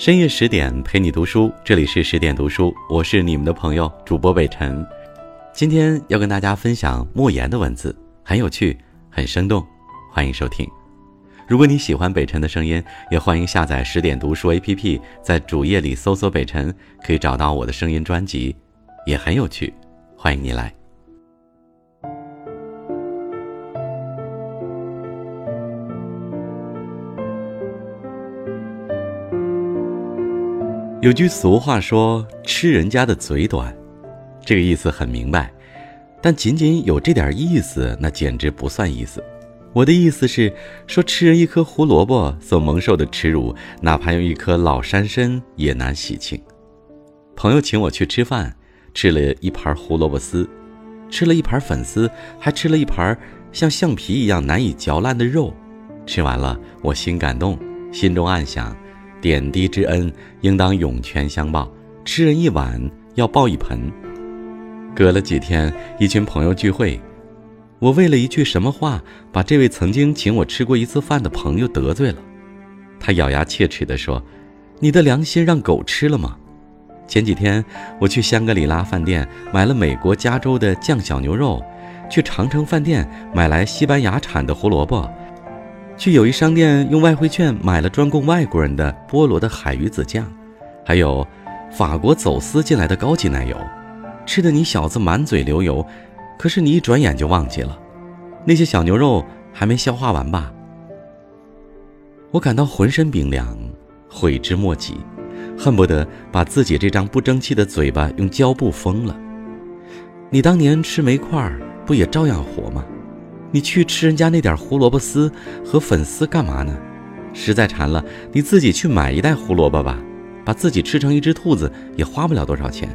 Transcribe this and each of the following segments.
深夜十点陪你读书，这里是十点读书，我是你们的朋友主播北辰。今天要跟大家分享莫言的文字，很有趣，很生动，欢迎收听。如果你喜欢北辰的声音，也欢迎下载十点读书 APP，在主页里搜索北辰，可以找到我的声音专辑，也很有趣，欢迎你来。有句俗话说：“吃人家的嘴短”，这个意思很明白，但仅仅有这点意思，那简直不算意思。我的意思是说，吃人一颗胡萝卜所蒙受的耻辱，哪怕用一颗老山参也难洗清。朋友请我去吃饭，吃了一盘胡萝卜丝，吃了一盘粉丝，还吃了一盘像橡皮一样难以嚼烂的肉。吃完了，我心感动，心中暗想。点滴之恩，应当涌泉相报。吃人一碗，要报一盆。隔了几天，一群朋友聚会，我为了一句什么话，把这位曾经请我吃过一次饭的朋友得罪了。他咬牙切齿地说：“你的良心让狗吃了吗？”前几天，我去香格里拉饭店买了美国加州的酱小牛肉，去长城饭店买来西班牙产的胡萝卜。去友谊商店用外汇券买了专供外国人的菠萝的海鱼子酱，还有法国走私进来的高级奶油，吃的你小子满嘴流油，可是你一转眼就忘记了，那些小牛肉还没消化完吧？我感到浑身冰凉，悔之莫及，恨不得把自己这张不争气的嘴巴用胶布封了。你当年吃煤块不也照样活吗？你去吃人家那点胡萝卜丝和粉丝干嘛呢？实在馋了，你自己去买一袋胡萝卜吧，把自己吃成一只兔子也花不了多少钱。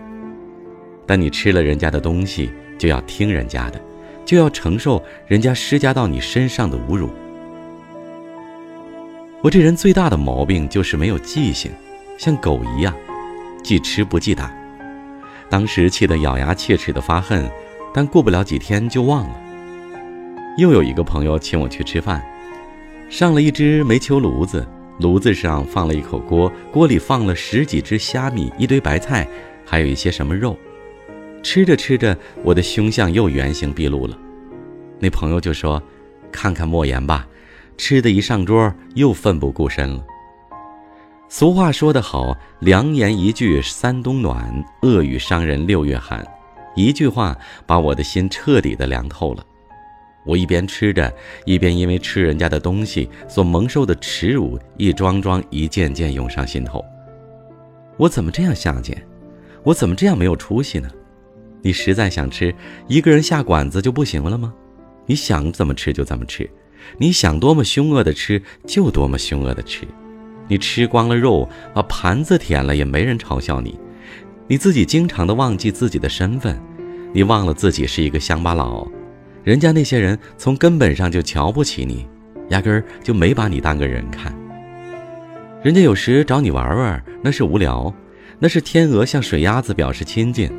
但你吃了人家的东西，就要听人家的，就要承受人家施加到你身上的侮辱。我这人最大的毛病就是没有记性，像狗一样，记吃不记打。当时气得咬牙切齿的发恨，但过不了几天就忘了。又有一个朋友请我去吃饭，上了一只煤球炉子，炉子上放了一口锅，锅里放了十几只虾米，一堆白菜，还有一些什么肉。吃着吃着，我的凶相又原形毕露了。那朋友就说：“看看莫言吧，吃的一上桌又奋不顾身了。”俗话说得好：“良言一句三冬暖，恶语伤人六月寒。”一句话把我的心彻底的凉透了。我一边吃着，一边因为吃人家的东西所蒙受的耻辱，一桩桩、一件件涌上心头。我怎么这样下贱？我怎么这样没有出息呢？你实在想吃，一个人下馆子就不行了吗？你想怎么吃就怎么吃，你想多么凶恶的吃就多么凶恶的吃。你吃光了肉，把盘子舔了，也没人嘲笑你。你自己经常的忘记自己的身份，你忘了自己是一个乡巴佬。人家那些人从根本上就瞧不起你，压根儿就没把你当个人看。人家有时找你玩玩，那是无聊；那是天鹅向水鸭子表示亲近。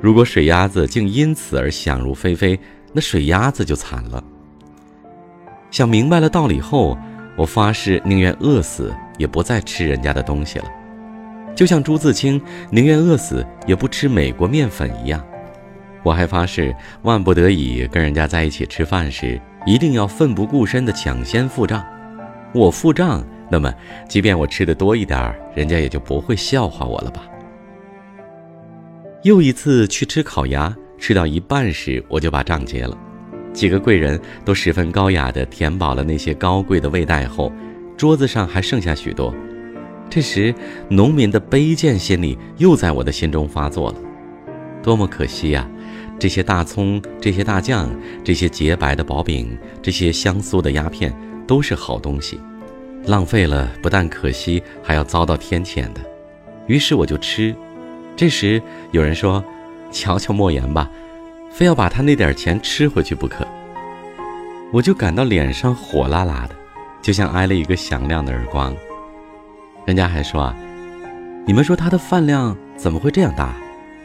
如果水鸭子竟因此而想入非非，那水鸭子就惨了。想明白了道理后，我发誓宁愿饿死也不再吃人家的东西了，就像朱自清宁愿饿死也不吃美国面粉一样。我还发誓，万不得已跟人家在一起吃饭时，一定要奋不顾身地抢先付账。我付账，那么即便我吃的多一点人家也就不会笑话我了吧？又一次去吃烤鸭，吃到一半时，我就把账结了。几个贵人都十分高雅地填饱了那些高贵的味带后，桌子上还剩下许多。这时，农民的卑贱心理又在我的心中发作了，多么可惜呀！这些大葱，这些大酱，这些洁白的薄饼，这些香酥的鸦片，都是好东西。浪费了不但可惜，还要遭到天谴的。于是我就吃。这时有人说：“瞧瞧莫言吧，非要把他那点钱吃回去不可。”我就感到脸上火辣辣的，就像挨了一个响亮的耳光。人家还说啊：“你们说他的饭量怎么会这样大？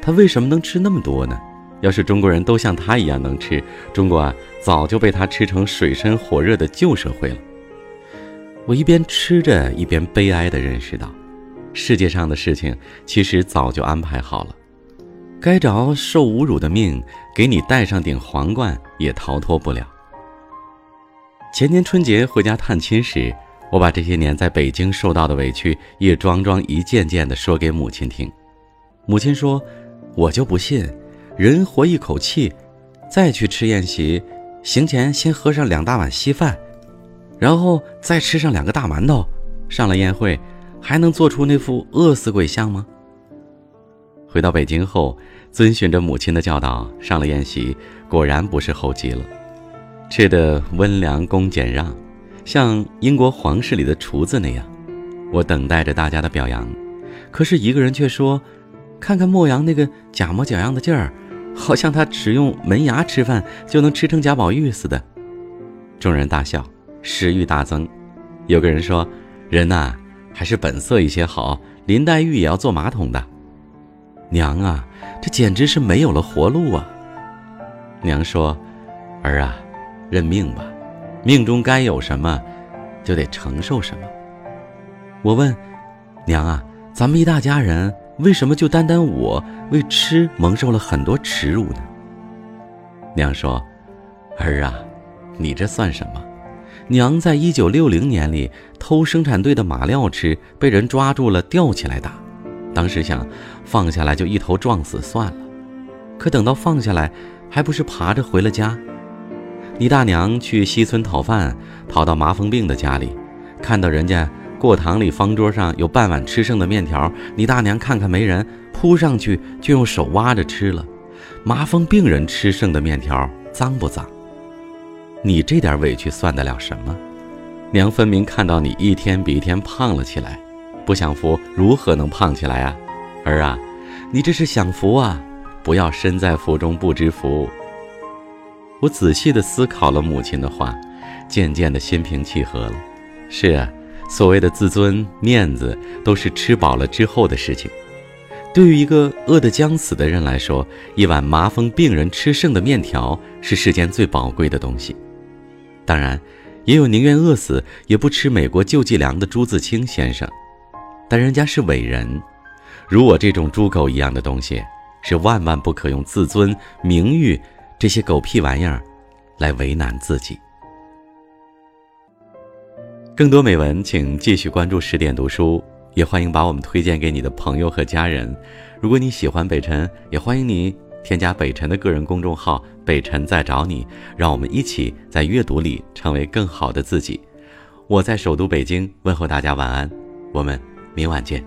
他为什么能吃那么多呢？”要是中国人都像他一样能吃，中国啊早就被他吃成水深火热的旧社会了。我一边吃着，一边悲哀地认识到，世界上的事情其实早就安排好了。该着受侮辱的命，给你戴上顶皇冠也逃脱不了。前年春节回家探亲时，我把这些年在北京受到的委屈，一桩桩、一件件的说给母亲听。母亲说：“我就不信，人活一口气，再去吃宴席，行前先喝上两大碗稀饭，然后再吃上两个大馒头，上了宴会，还能做出那副饿死鬼相吗？”回到北京后，遵循着母亲的教导，上了宴席，果然不是猴急了，吃的温良恭俭让，像英国皇室里的厨子那样。我等待着大家的表扬，可是一个人却说：“看看莫阳那个假模假样的劲儿，好像他只用门牙吃饭就能吃成贾宝玉似的。”众人大笑，食欲大增。有个人说：“人呐，还是本色一些好，林黛玉也要做马桶的。”娘啊，这简直是没有了活路啊！娘说：“儿啊，认命吧，命中该有什么，就得承受什么。”我问：“娘啊，咱们一大家人，为什么就单单我为吃蒙受了很多耻辱呢？”娘说：“儿啊，你这算什么？娘在一九六零年里偷生产队的马料吃，被人抓住了，吊起来打。”当时想放下来就一头撞死算了，可等到放下来，还不是爬着回了家。你大娘去西村讨饭，跑到麻风病的家里，看到人家过堂里方桌上有半碗吃剩的面条，你大娘看看没人，扑上去就用手挖着吃了。麻风病人吃剩的面条脏不脏？你这点委屈算得了什么？娘分明看到你一天比一天胖了起来。不享福如何能胖起来啊，儿啊，你这是享福啊！不要身在福中不知福。我仔细地思考了母亲的话，渐渐的心平气和了。是啊，所谓的自尊、面子，都是吃饱了之后的事情。对于一个饿得将死的人来说，一碗麻风病人吃剩的面条是世间最宝贵的东西。当然，也有宁愿饿死也不吃美国救济粮的朱自清先生。但人家是伟人，如我这种猪狗一样的东西，是万万不可用自尊、名誉这些狗屁玩意儿来为难自己。更多美文，请继续关注十点读书，也欢迎把我们推荐给你的朋友和家人。如果你喜欢北辰，也欢迎你添加北辰的个人公众号“北辰在找你”，让我们一起在阅读里成为更好的自己。我在首都北京问候大家晚安，我们。明晚见。